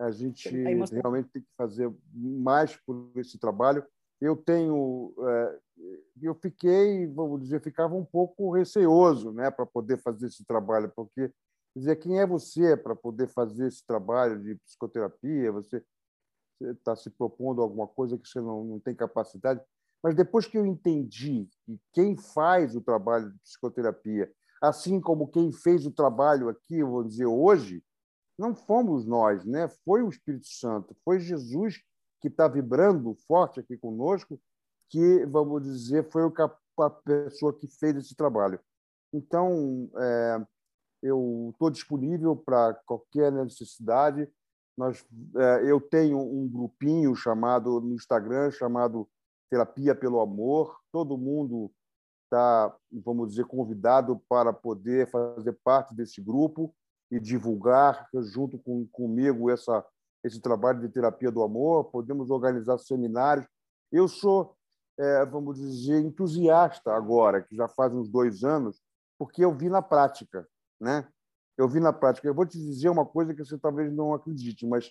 A gente realmente tem que fazer mais por esse trabalho. Eu tenho, é, eu fiquei, vamos dizer, ficava um pouco receoso, né, para poder fazer esse trabalho, porque dizer quem é você para poder fazer esse trabalho de psicoterapia? Você está se propondo alguma coisa que você não, não tem capacidade. Mas depois que eu entendi que quem faz o trabalho de psicoterapia, assim como quem fez o trabalho aqui, vou dizer hoje, não fomos nós, né? Foi o Espírito Santo, foi Jesus que está vibrando forte aqui conosco, que vamos dizer foi a pessoa que fez esse trabalho. Então, é, eu estou disponível para qualquer necessidade. Nós, é, eu tenho um grupinho chamado no Instagram chamado Terapia pelo Amor. Todo mundo está, vamos dizer, convidado para poder fazer parte desse grupo e divulgar junto com, comigo essa, esse trabalho de terapia do amor. Podemos organizar seminários. Eu sou, é, vamos dizer, entusiasta agora, que já faz uns dois anos, porque eu vi na prática, né? Eu vi na prática. Eu vou te dizer uma coisa que você talvez não acredite, mas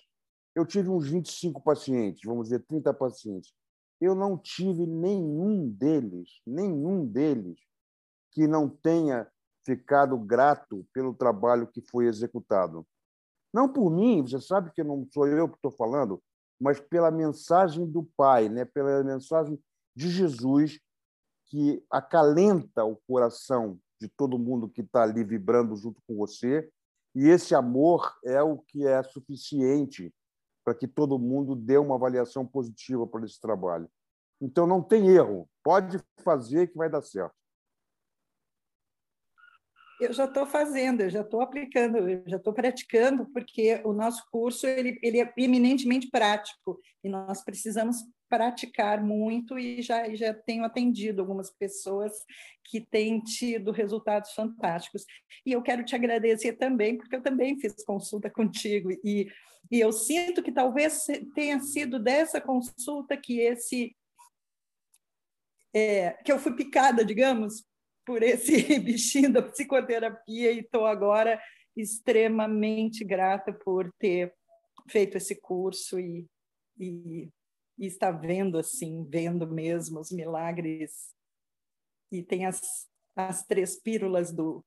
eu tive uns 25 pacientes, vamos dizer, 30 pacientes. Eu não tive nenhum deles, nenhum deles que não tenha ficado grato pelo trabalho que foi executado. Não por mim, você sabe que não sou eu que estou falando, mas pela mensagem do Pai, né? pela mensagem de Jesus que acalenta o coração de todo mundo que está ali vibrando junto com você. E esse amor é o que é suficiente para que todo mundo dê uma avaliação positiva para esse trabalho. Então, não tem erro. Pode fazer que vai dar certo. Eu já estou fazendo, eu já estou aplicando, eu já estou praticando, porque o nosso curso ele, ele é eminentemente prático e nós precisamos praticar muito e já, já tenho atendido algumas pessoas que têm tido resultados fantásticos. E eu quero te agradecer também, porque eu também fiz consulta <laughs> contigo e, e eu sinto que talvez tenha sido dessa consulta que esse é, que eu fui picada, digamos, por esse <laughs> bichinho da psicoterapia e estou agora extremamente grata por ter feito esse curso e, e, e estar vendo assim, vendo mesmo os milagres. E tem as, as três pílulas do,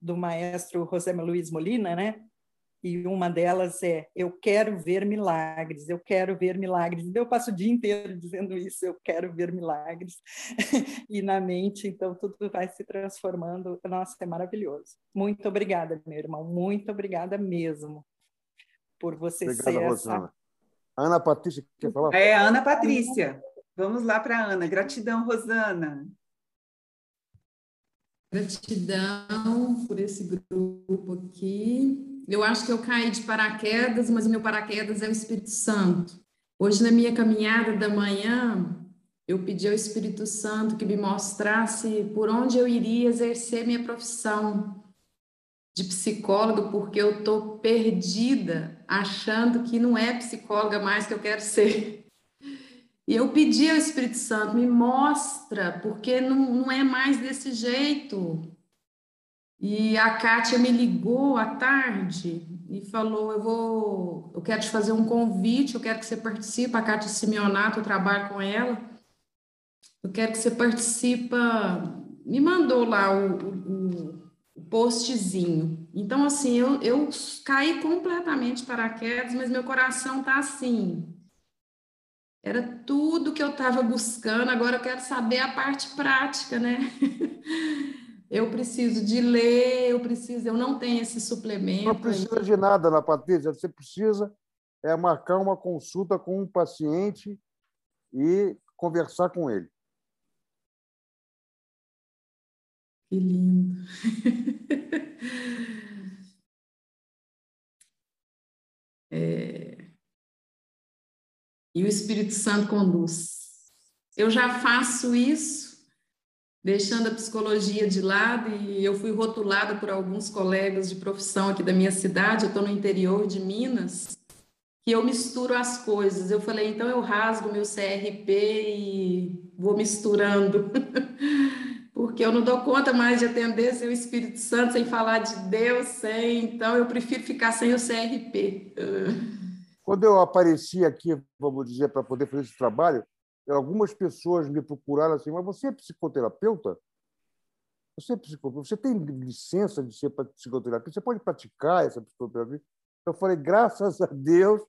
do maestro José Luiz Molina, né? e uma delas é eu quero ver milagres, eu quero ver milagres. Eu passo o dia inteiro dizendo isso, eu quero ver milagres. <laughs> e na mente, então tudo vai se transformando. Nossa, é maravilhoso. Muito obrigada, meu irmão, muito obrigada mesmo por você ser Rosana. essa Ana Patrícia quer falar? É, Ana Patrícia. Vamos lá para Ana. Gratidão, Rosana. Gratidão por esse grupo aqui eu acho que eu caí de paraquedas, mas o meu paraquedas é o Espírito Santo. Hoje, na minha caminhada da manhã, eu pedi ao Espírito Santo que me mostrasse por onde eu iria exercer minha profissão de psicólogo, porque eu estou perdida, achando que não é psicóloga mais que eu quero ser. E eu pedi ao Espírito Santo, me mostra, porque não, não é mais desse jeito. E a Kátia me ligou à tarde e falou: Eu vou, eu quero te fazer um convite, eu quero que você participe. A Kátia Simeonato, eu trabalho com ela. Eu quero que você participe. Me mandou lá o, o, o postzinho. Então, assim, eu, eu caí completamente para quedas, mas meu coração tá assim. Era tudo que eu estava buscando, agora eu quero saber a parte prática, né? <laughs> eu preciso de ler, eu preciso, eu não tenho esse suplemento. Não precisa de nada, Ana Patrícia, você precisa é marcar uma consulta com um paciente e conversar com ele. Que lindo. <laughs> é... E o Espírito Santo conduz. Eu já faço isso deixando a psicologia de lado e eu fui rotulada por alguns colegas de profissão aqui da minha cidade, eu estou no interior de Minas, que eu misturo as coisas. Eu falei, então eu rasgo meu CRP e vou misturando, <laughs> porque eu não dou conta mais de atender seu Espírito Santo sem falar de Deus, sem, então eu prefiro ficar sem o CRP. Quando eu apareci aqui, vamos dizer, para poder fazer esse trabalho, algumas pessoas me procuraram assim, mas você é psicoterapeuta? Você é psicoterapeuta? Você tem licença de ser psicoterapeuta? Você pode praticar essa psicoterapia? Eu falei, graças a Deus,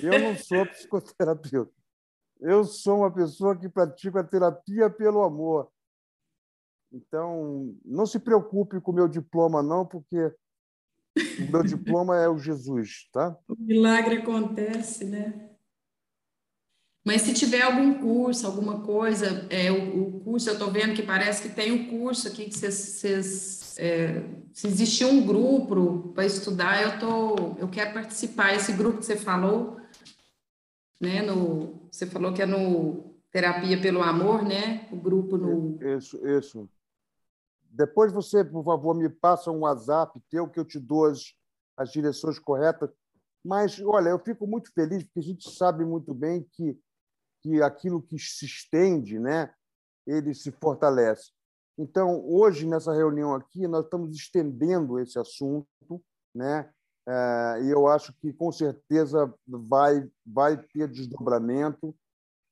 eu não sou psicoterapeuta. Eu sou uma pessoa que pratica a terapia pelo amor. Então, não se preocupe com o meu diploma, não, porque o meu diploma é o Jesus, tá? O milagre acontece, né? Mas se tiver algum curso, alguma coisa, é, o, o curso, eu estou vendo que parece que tem um curso aqui que vocês. É, se existir um grupo para estudar, eu, tô, eu quero participar. Esse grupo que você falou, né? No, você falou que é no Terapia pelo Amor, né? O grupo no. Isso, isso. Depois você, por favor, me passa um WhatsApp teu que eu te dou as, as direções corretas. Mas, olha, eu fico muito feliz porque a gente sabe muito bem que que aquilo que se estende, né, ele se fortalece. Então, hoje, nessa reunião aqui, nós estamos estendendo esse assunto, né? É, e eu acho que, com certeza, vai, vai ter desdobramento.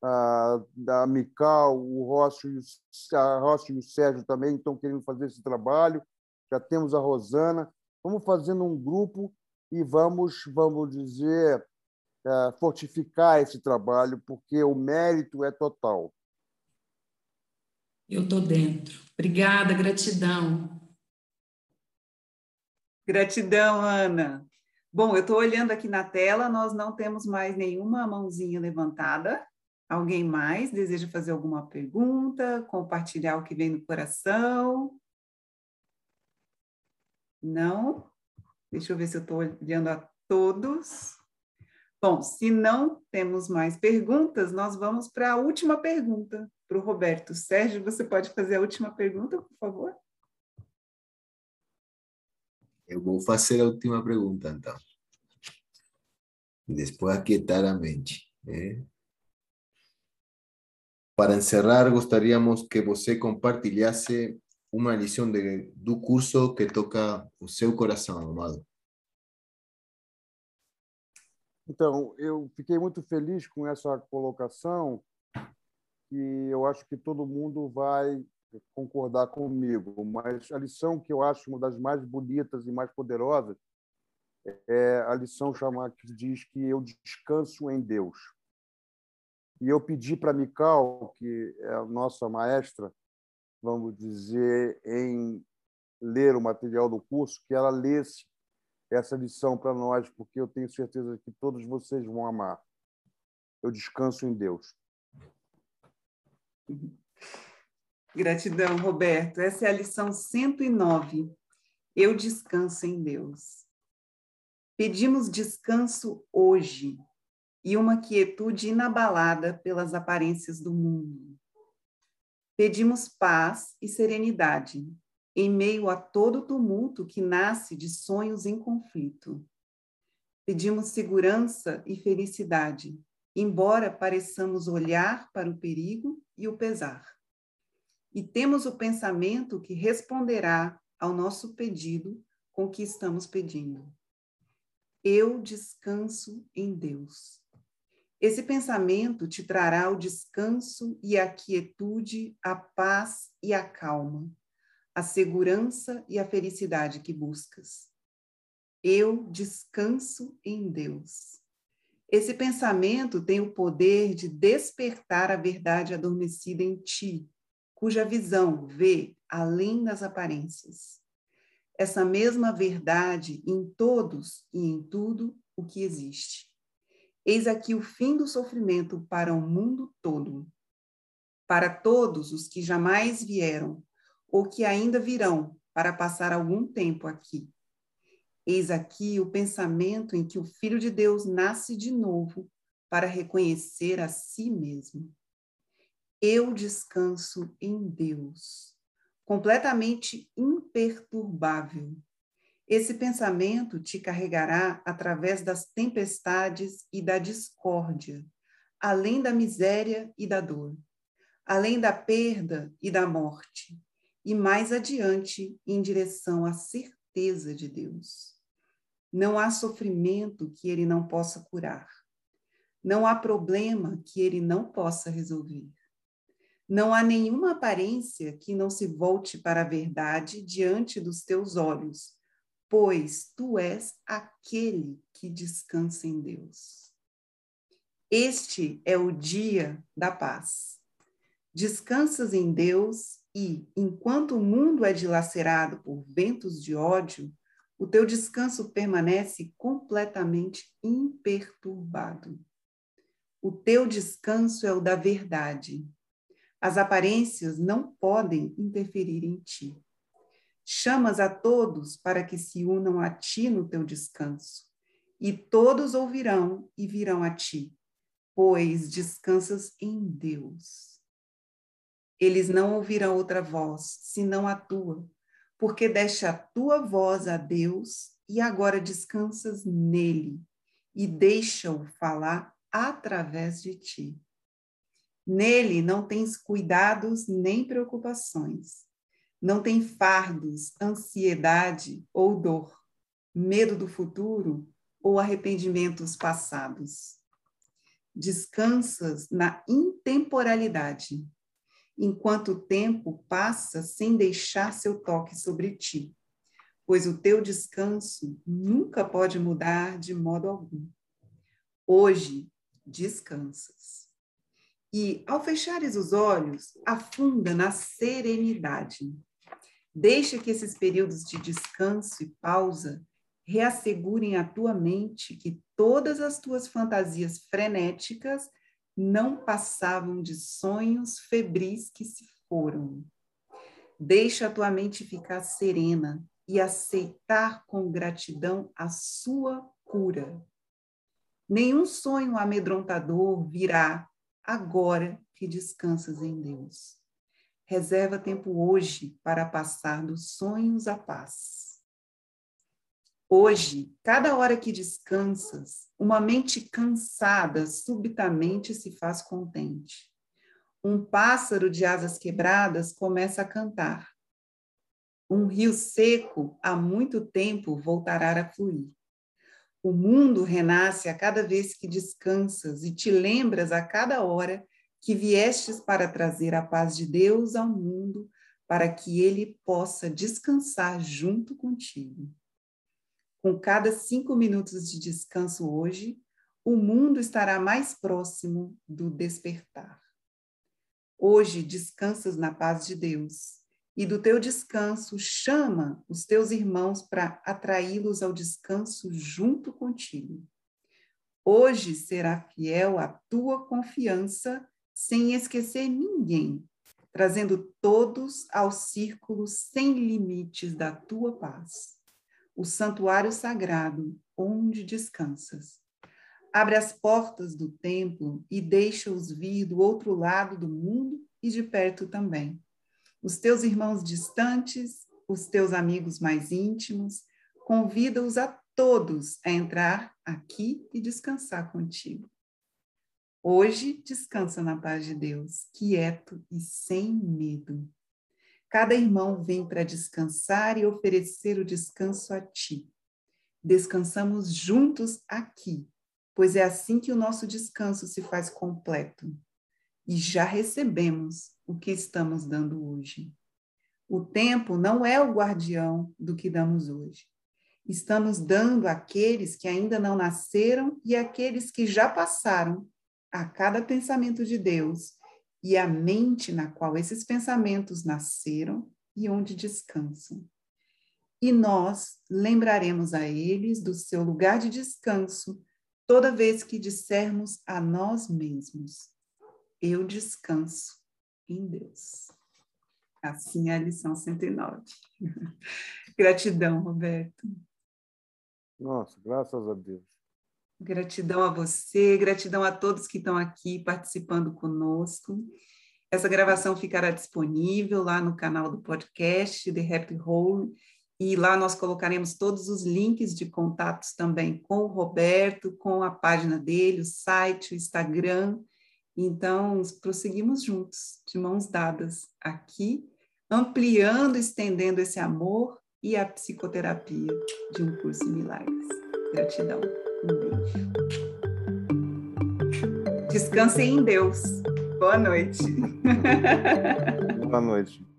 A, a Mical, o Rossi, a Rossi e o Sérgio também estão querendo fazer esse trabalho. Já temos a Rosana. Vamos fazendo um grupo e vamos, vamos dizer, é, fortificar esse trabalho, porque o mérito é total. Eu estou dentro. Obrigada, gratidão. Gratidão, Ana. Bom, eu estou olhando aqui na tela, nós não temos mais nenhuma mãozinha levantada. Alguém mais deseja fazer alguma pergunta, compartilhar o que vem no coração? Não? Deixa eu ver se eu estou olhando a todos. Bom, se não temos mais perguntas, nós vamos para a última pergunta para o Roberto. Sérgio, você pode fazer a última pergunta, por favor? Eu vou fazer a última pergunta, então. Depois aquietar a mente. Né? Para encerrar, gostaríamos que você compartilhasse uma lição de, do curso que toca o seu coração, amado. Então, eu fiquei muito feliz com essa colocação e eu acho que todo mundo vai concordar comigo, mas a lição que eu acho uma das mais bonitas e mais poderosas é a lição chamada que diz que eu descanso em Deus. E eu pedi para Mical, que é a nossa maestra, vamos dizer, em ler o material do curso, que ela lesse essa lição para nós, porque eu tenho certeza que todos vocês vão amar. Eu descanso em Deus. Gratidão, Roberto. Essa é a lição 109. Eu descanso em Deus. Pedimos descanso hoje e uma quietude inabalada pelas aparências do mundo. Pedimos paz e serenidade em meio a todo tumulto que nasce de sonhos em conflito. Pedimos segurança e felicidade, embora pareçamos olhar para o perigo e o pesar. E temos o pensamento que responderá ao nosso pedido com o que estamos pedindo. Eu descanso em Deus. Esse pensamento te trará o descanso e a quietude, a paz e a calma a segurança e a felicidade que buscas. Eu descanso em Deus. Esse pensamento tem o poder de despertar a verdade adormecida em ti, cuja visão vê além das aparências. Essa mesma verdade em todos e em tudo o que existe. Eis aqui o fim do sofrimento para o mundo todo. Para todos os que jamais vieram ou que ainda virão para passar algum tempo aqui. Eis aqui o pensamento em que o Filho de Deus nasce de novo para reconhecer a si mesmo. Eu descanso em Deus, completamente imperturbável. Esse pensamento te carregará através das tempestades e da discórdia, além da miséria e da dor, além da perda e da morte e mais adiante em direção à certeza de Deus. Não há sofrimento que ele não possa curar. Não há problema que ele não possa resolver. Não há nenhuma aparência que não se volte para a verdade diante dos teus olhos, pois tu és aquele que descansa em Deus. Este é o dia da paz. Descansas em Deus e, enquanto o mundo é dilacerado por ventos de ódio, o teu descanso permanece completamente imperturbado. O teu descanso é o da verdade. As aparências não podem interferir em ti. Chamas a todos para que se unam a ti no teu descanso, e todos ouvirão e virão a ti, pois descansas em Deus. Eles não ouvirão outra voz, senão a tua, porque deste a tua voz a Deus e agora descansas nele e deixa-o falar através de ti. Nele não tens cuidados nem preocupações, não tem fardos, ansiedade ou dor, medo do futuro ou arrependimentos passados. Descansas na intemporalidade enquanto o tempo passa sem deixar seu toque sobre ti, pois o teu descanso nunca pode mudar de modo algum. Hoje descansas. E, ao fechares os olhos, afunda na serenidade. Deixa que esses períodos de descanso e pausa reassegurem à tua mente que todas as tuas fantasias frenéticas não passavam de sonhos febris que se foram. Deixa a tua mente ficar serena e aceitar com gratidão a sua cura. Nenhum sonho amedrontador virá agora que descansas em Deus. Reserva tempo hoje para passar dos sonhos à paz. Hoje, cada hora que descansas, uma mente cansada subitamente se faz contente. Um pássaro de asas quebradas começa a cantar. Um rio seco há muito tempo voltará a fluir. O mundo renasce a cada vez que descansas e te lembras a cada hora que viestes para trazer a paz de Deus ao mundo, para que ele possa descansar junto contigo. Com cada cinco minutos de descanso hoje, o mundo estará mais próximo do despertar. Hoje descansas na paz de Deus e do teu descanso chama os teus irmãos para atraí-los ao descanso junto contigo. Hoje será fiel à tua confiança, sem esquecer ninguém, trazendo todos ao círculo sem limites da tua paz, o santuário sagrado onde descansas. Abre as portas do templo e deixa-os vir do outro lado do mundo e de perto também os teus irmãos distantes, os teus amigos mais íntimos, convida-os a todos a entrar aqui e descansar contigo. Hoje, descansa na paz de Deus, quieto e sem medo. Cada irmão vem para descansar e oferecer o descanso a ti. Descansamos juntos aqui, pois é assim que o nosso descanso se faz completo. E já recebemos o que estamos dando hoje. O tempo não é o guardião do que damos hoje. Estamos dando àqueles que ainda não nasceram e àqueles que já passaram a cada pensamento de Deus e a mente na qual esses pensamentos nasceram e onde descansam. E nós lembraremos a eles do seu lugar de descanso toda vez que dissermos a nós mesmos: Eu descanso em Deus. Assim é a lição 109. <laughs> Gratidão, Roberto. Nossa, graças a Deus. Gratidão a você, gratidão a todos que estão aqui participando conosco. Essa gravação ficará disponível lá no canal do podcast The Happy Home e lá nós colocaremos todos os links de contatos também com o Roberto, com a página dele, o site, o Instagram então, prosseguimos juntos, de mãos dadas, aqui, ampliando, estendendo esse amor e a psicoterapia de um curso em milagres. Gratidão. Um beijo. Descansem em Deus. Boa noite. Boa noite.